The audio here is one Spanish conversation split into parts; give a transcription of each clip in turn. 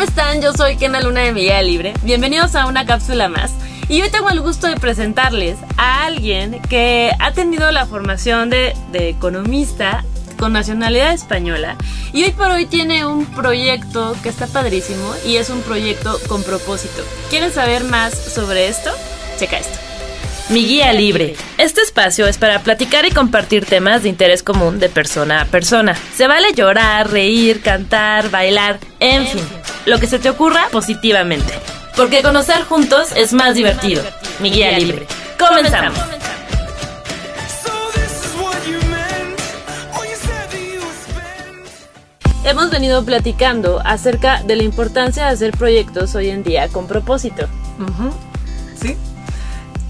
¿cómo están? Yo soy Kena Luna de Miguel Libre. Bienvenidos a una cápsula más. Y hoy tengo el gusto de presentarles a alguien que ha tenido la formación de, de economista con nacionalidad española y hoy por hoy tiene un proyecto que está padrísimo y es un proyecto con propósito. ¿Quieren saber más sobre esto? Checa esto. Mi guía libre. Este espacio es para platicar y compartir temas de interés común de persona a persona. Se vale llorar, reír, cantar, bailar, en fin, lo que se te ocurra positivamente. Porque conocer juntos es más divertido. Mi guía libre. Comenzamos. Hemos venido platicando acerca de la importancia de hacer proyectos hoy en día con propósito.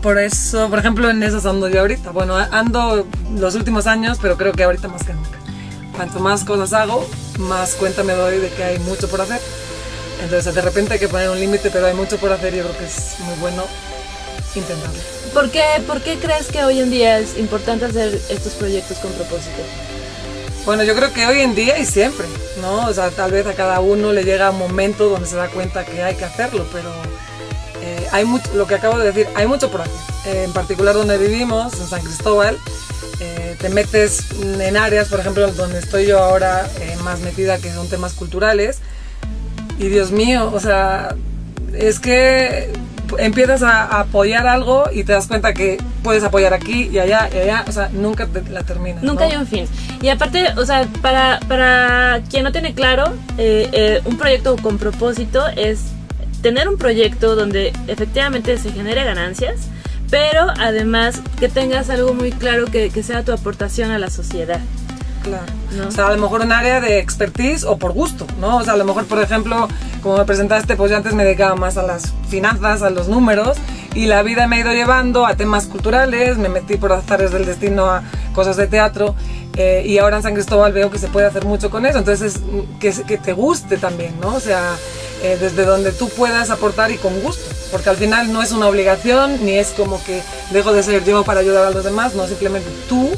Por eso, por ejemplo, en esas ando yo ahorita. Bueno, ando los últimos años, pero creo que ahorita más que nunca. Cuanto más cosas hago, más cuenta me doy de que hay mucho por hacer. Entonces, de repente hay que poner un límite, pero hay mucho por hacer y yo creo que es muy bueno intentarlo. ¿Por qué, ¿Por qué crees que hoy en día es importante hacer estos proyectos con propósito? Bueno, yo creo que hoy en día y siempre, ¿no? O sea, tal vez a cada uno le llega un momento donde se da cuenta que hay que hacerlo, pero eh, hay mucho, lo que acabo de decir, hay mucho por hacer. Eh, en particular donde vivimos, en San Cristóbal, eh, te metes en áreas, por ejemplo, donde estoy yo ahora más metida, que son temas culturales. Y Dios mío, o sea, es que empiezas a, apoyar algo y te das cuenta que puedes apoyar aquí y allá y allá, o sea, nunca la terminas. Nunca hay un fin. Y aparte, o sea, para, para quien no tiene claro, un proyecto con propósito es tener un proyecto donde efectivamente se genere ganancias, pero además que tengas algo muy claro que, sea tu aportación a la sociedad. Claro. O sea, a lo mejor un área de expertise o por gusto, ¿no? O sea, a lo mejor, por ejemplo, como me presentaste, pues yo antes me dedicaba más a las finanzas, a los números, y la vida me ha ido llevando a temas culturales, me metí por azares del destino a cosas de teatro, eh, y ahora en San Cristóbal veo que se puede hacer mucho con eso, entonces que, que te guste también, ¿no? O sea, eh, desde donde tú puedas aportar y con gusto, porque al final no es una obligación ni es como que dejo de ser yo para ayudar a los demás, no, simplemente tú.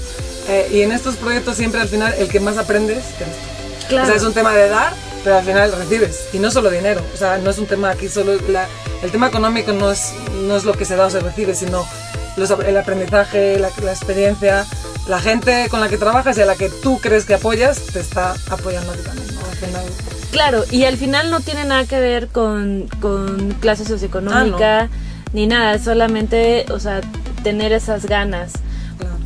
Eh, y en estos proyectos siempre al final el que más aprendes eres tú. Claro. O sea, es un tema de dar, pero al final recibes. Y no solo dinero, o sea, no es un tema aquí solo, el tema económico no es, no es lo que se da o se recibe, sino el aprendizaje, la, la, experiencia, la gente con la que trabajas y a la que tú crees que apoyas, te está apoyando a ti también. ¿no? Al final, Claro, y al final no tiene nada que ver con, con clase socioeconómica ah, ni nada, solamente, o sea, tener esas ganas.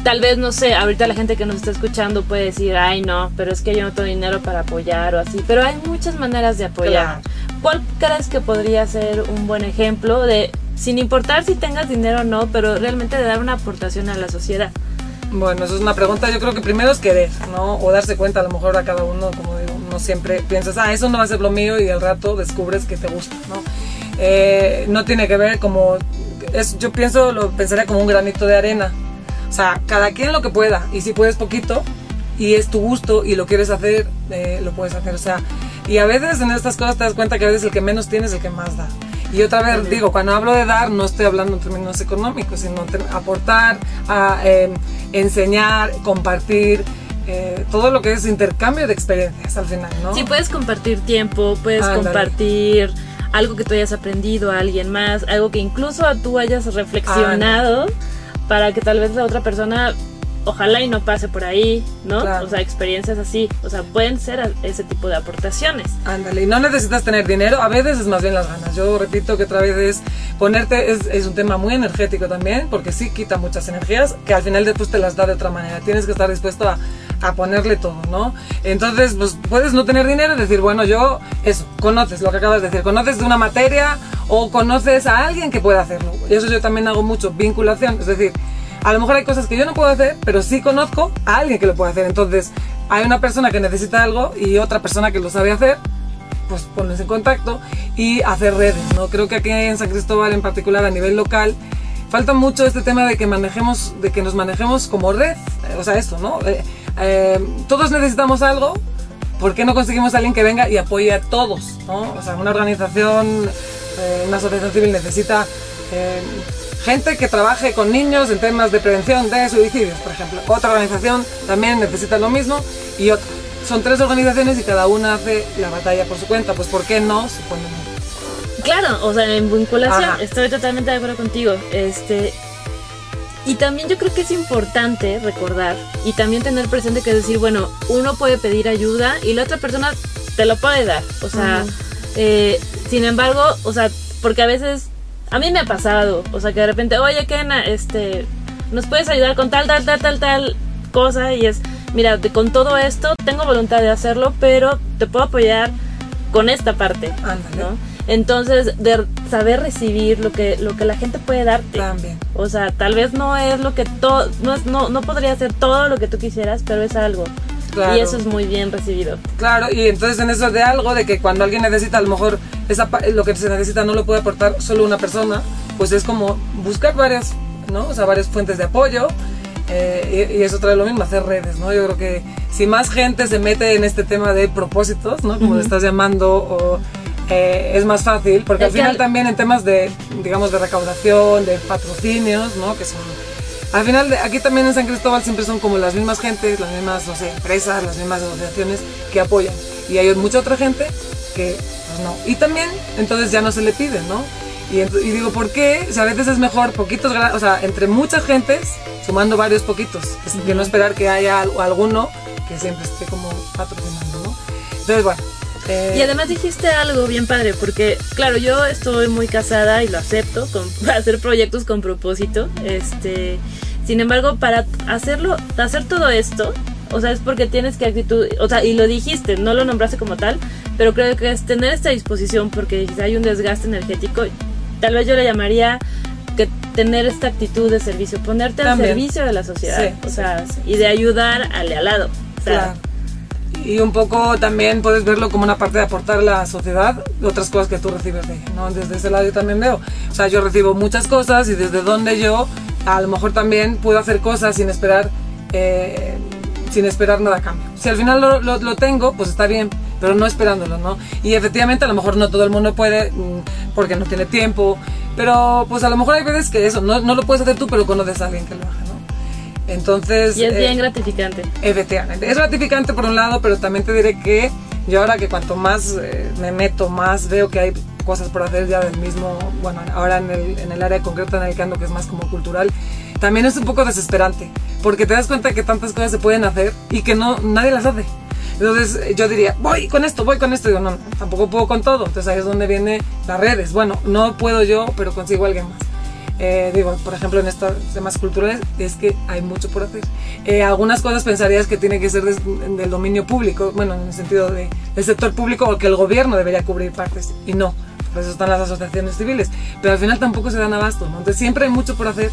Tal vez, no sé, ahorita la gente que nos está escuchando puede decir, ay no, pero es que yo no tengo dinero para apoyar o así, pero hay muchas maneras de apoyar. ¿Cuál crees que podría ser un buen ejemplo de, sin importar si tengas dinero o no, pero realmente de dar una aportación a la sociedad? Bueno, eso es una pregunta, yo creo que primero es querer, ¿no? O darse cuenta a lo mejor a cada uno, como digo, no siempre piensas, ah, eso no va a ser lo mío y al rato descubres que te gusta, ¿no? Eh, no tiene que ver como, es, yo pienso, lo pensaría como un granito de arena. O sea, cada quien lo que pueda y si puedes poquito y es tu gusto y lo quieres hacer, eh, lo puedes hacer. O sea, y a veces en estas cosas te das cuenta que a veces el que menos tienes es el que más da. Y otra vez digo, cuando hablo de dar, no estoy hablando en términos económicos, sino aportar, a, em, enseñar, compartir. Eh, todo lo que es intercambio de experiencias al final, ¿no? Sí, puedes compartir tiempo, puedes compartir algo que tú hayas aprendido a alguien más, algo que incluso tú hayas reflexionado para que tal vez la otra persona ojalá y no pase por ahí, ¿no? O sea, experiencias así, o sea, pueden ser ese tipo de aportaciones. Ándale, y no necesitas tener dinero, a veces es más bien las ganas. Yo repito que otra vez es ponerte, es, es un tema muy energético también, porque sí quita muchas energías, que al final después te las da de otra manera. Tienes que estar dispuesto a, a ponerle todo, ¿no? Entonces, pues puedes no tener dinero y decir, bueno, yo, eso, conoces lo que acabas de decir, conoces de una materia o conoces a alguien que pueda hacerlo. Y eso yo también hago mucho, vinculación, es decir, a lo mejor hay cosas que yo no puedo hacer, pero sí conozco a alguien que lo puede hacer. Entonces, hay una persona que necesita algo y otra persona que lo sabe hacer, pues pones en contacto y hacer redes, ¿no? Creo que aquí en San Cristóbal en particular a nivel local falta mucho este tema de que manejemos, de que nos manejemos como red, o sea, esto, ¿no? Eh, eh, todos necesitamos algo, ¿por qué no conseguimos a alguien que venga y apoye a todos, ¿no? O sea, una organización, eh, una asociación civil necesita gente que trabaje con niños en temas de prevención de suicidios, por ejemplo. Otra organización también necesita lo mismo y otra. son tres organizaciones y cada una hace la batalla por su cuenta, pues ¿por qué no se ponen Claro, o sea, en vinculación, estoy totalmente de acuerdo contigo. Este, y también yo creo que es importante recordar y también tener presente que decir, bueno, uno puede pedir ayuda y la otra persona te lo puede dar. O sea, eh, sin embargo, o sea, porque a veces, a mí me ha pasado, o sea, que de repente, oye, Kena, este, ¿nos puedes ayudar con tal, tal, tal, tal, tal cosa? Y es, mira, con todo esto tengo voluntad de hacerlo, pero te puedo apoyar con esta parte, ¿no? Entonces, de saber recibir lo que, lo que la gente puede darte. También. O sea, tal vez no es lo que todo, no, es, no, no podría ser todo lo que tú quisieras, pero es algo. Claro. Y eso es muy bien recibido. Claro, y entonces en eso de algo, de que cuando alguien necesita, a lo mejor esa, lo que se necesita no lo puede aportar solo una persona, pues es como buscar varias, ¿no? O sea, varias fuentes de apoyo. Eh, y, eso trae lo mismo, hacer redes, ¿no? Yo creo que si más gente se mete en este tema de propósitos, ¿no? Como le estás llamando, o eh, es más fácil, porque al final también en temas de, digamos, de recaudación, de patrocinios, ¿no? Que son... Al final, aquí también en San Cristóbal siempre son como las mismas gentes, las mismas, no sé, empresas, las mismas asociaciones que apoyan. Y hay mucha otra gente que, pues no. Y también, entonces ya no se le pide, ¿no? Y, y, digo, ¿por qué? O sea, a veces es mejor poquitos, o sea, entre muchas gentes, sumando varios poquitos, que, no esperar que haya alguno que siempre esté como patrocinando, ¿no? Entonces, bueno, y además dijiste algo bien padre, porque claro, yo estoy muy casada y lo acepto, con, hacer proyectos con propósito. Este, sin embargo, para hacerlo, hacer todo esto, o sea, es porque tienes que actitud, o sea, y lo dijiste, no lo nombraste como tal, pero creo que es tener esta disposición porque hay un desgaste energético, tal vez yo le llamaría que tener esta actitud de servicio, ponerte al servicio de la sociedad, o sea, y de ayudar al de al lado. O sea, y un poco también puedes verlo como una parte de aportar a la sociedad otras cosas que tú recibes de ella, ¿no? Desde ese lado yo también veo. O sea, yo recibo muchas cosas y desde donde yo a lo mejor también puedo hacer cosas sin esperar, eh, sin esperar nada a cambio. Si al final lo, lo, tengo, pues está bien, pero no esperándolo, ¿no? Y efectivamente a lo mejor no todo el mundo puede mm, porque no tiene tiempo, pero pues a lo mejor hay veces que eso, no, no lo puedes hacer tú, pero conoces a alguien que lo haga. Entonces... Y es bien eh, gratificante. Efectivamente. Es gratificante por un lado, pero también te diré que yo ahora que cuanto más eh, me meto, más veo que hay cosas por hacer ya del mismo, bueno, ahora en el, en el área concreta en el que ando, que es más como cultural, también es un poco desesperante, porque te das cuenta que tantas cosas se pueden hacer y que no nadie las hace. Entonces yo diría, voy con esto, voy con esto. Digo, no, tampoco puedo con todo. Entonces ahí es donde vienen las redes. Bueno, no puedo yo, pero consigo a alguien más. Eh, digo, por ejemplo, en estos temas culturales, es que hay mucho por hacer. Eh, algunas cosas pensarías que tienen que ser del dominio público, bueno, en el sentido de, del sector público o que el gobierno debería cubrir partes, y no, por eso están las asociaciones civiles, pero al final tampoco se dan abasto, ¿no? Entonces siempre hay mucho por hacer.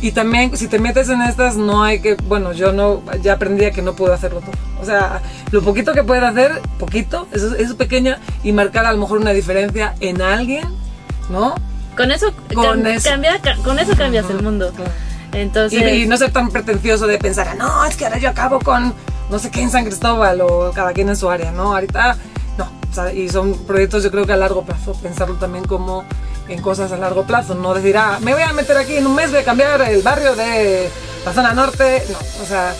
Y también, si te metes en estas, no hay que, bueno, yo no, ya aprendí a que no puedo hacerlo todo. O sea, lo poquito que puedo hacer, poquito, eso es pequeño, y marcar a lo mejor una diferencia en alguien, ¿no? Con eso, con eso. Cambia, con eso cambias el mundo. Entonces... Y, no ser tan pretencioso de pensar, no, es que ahora yo acabo con no sé qué en San Cristóbal o cada quien en su área, ¿no? Ahorita no. y son proyectos yo creo que a largo plazo, pensarlo también como en cosas a largo plazo, no decir, ah, me voy a meter aquí en un mes, voy a cambiar el barrio de la zona norte, no, o sea,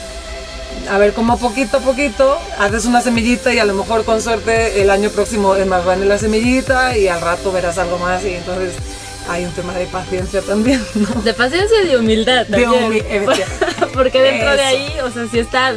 a ver cómo poquito a poquito haces una semillita y a lo mejor con suerte el año próximo es más grande la semillita y al rato verás algo más y entonces hay un tema de paciencia también, ¿no? De paciencia y de humildad también. Porque dentro de ahí, o sea, si está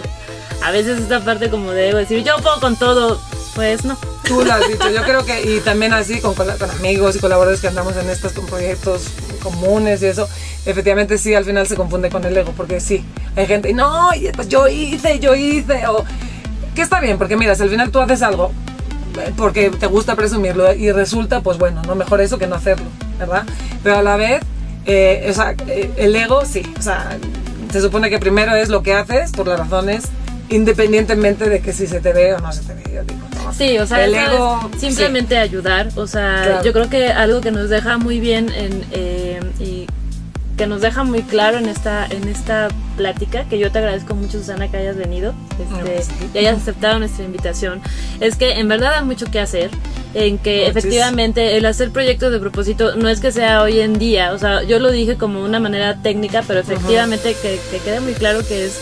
a veces esta parte como de decir, yo puedo con todo, pues no. Tú lo has dicho, yo creo que, y también así con, con, amigos y colaboradores que andamos en estos proyectos comunes y eso, efectivamente sí, al final se confunde con el ego, porque sí, hay gente, no, pues yo hice, yo hice, o que está bien, porque mira, si al final tú haces algo eh, porque te gusta presumirlo y resulta, pues bueno, no mejor eso que no hacerlo, ¿verdad? Pero a la vez, eh, o sea, eh, el ego sí, o sea, se supone que primero es lo que haces por las razones independientemente de que si se te ve o no se te ve. Yo digo, Sí, o sea, el ego, simplemente ayudar. O sea, yo creo que algo que nos deja muy bien en, y que nos deja muy claro en esta, en esta plática, que yo te agradezco mucho, Susana, que hayas venido este, y hayas aceptado nuestra invitación, es que en verdad hay mucho que hacer, en que efectivamente el hacer proyectos de propósito no es que sea hoy en día, o sea, yo lo dije como una manera técnica, pero efectivamente que, que quede muy claro que es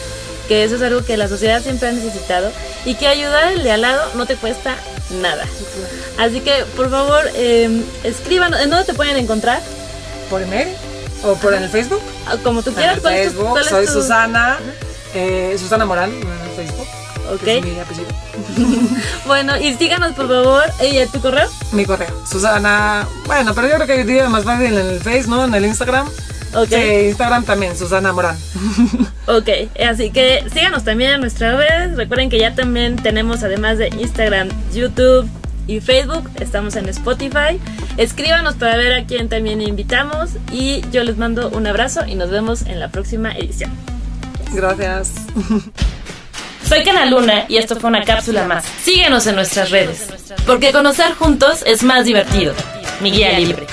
que eso es algo que la sociedad siempre ha necesitado y que ayudar al de al lado no te cuesta nada. Así que, por favor, eh, escríbanos. ¿En dónde te pueden encontrar? ¿Por email? ¿O por en el Facebook? Ah, Como tú En quieras. el ¿cuál es tu- Facebook, soy tu- Susana, eh, Susana Morán en el Facebook. Ok. que es mi apellido. Bueno, y síganos, por favor. ¿Y tu correo? Mi correo, Susana, bueno, pero yo creo que es más fácil en el Face, ¿no? En el Instagram. Ok. Sí, Instagram también, Susana Morán. Ok, así que síganos también en nuestras redes. Recuerden que ya también tenemos, además de Instagram, YouTube y Facebook, estamos en Spotify. Escríbanos para ver a quién también invitamos. Y yo les mando un abrazo y nos vemos en la próxima edición. Gracias. Soy Cana Luna y esto fue una cápsula más. Síguenos en nuestras redes, porque conocer juntos es más divertido. Mi guía libre.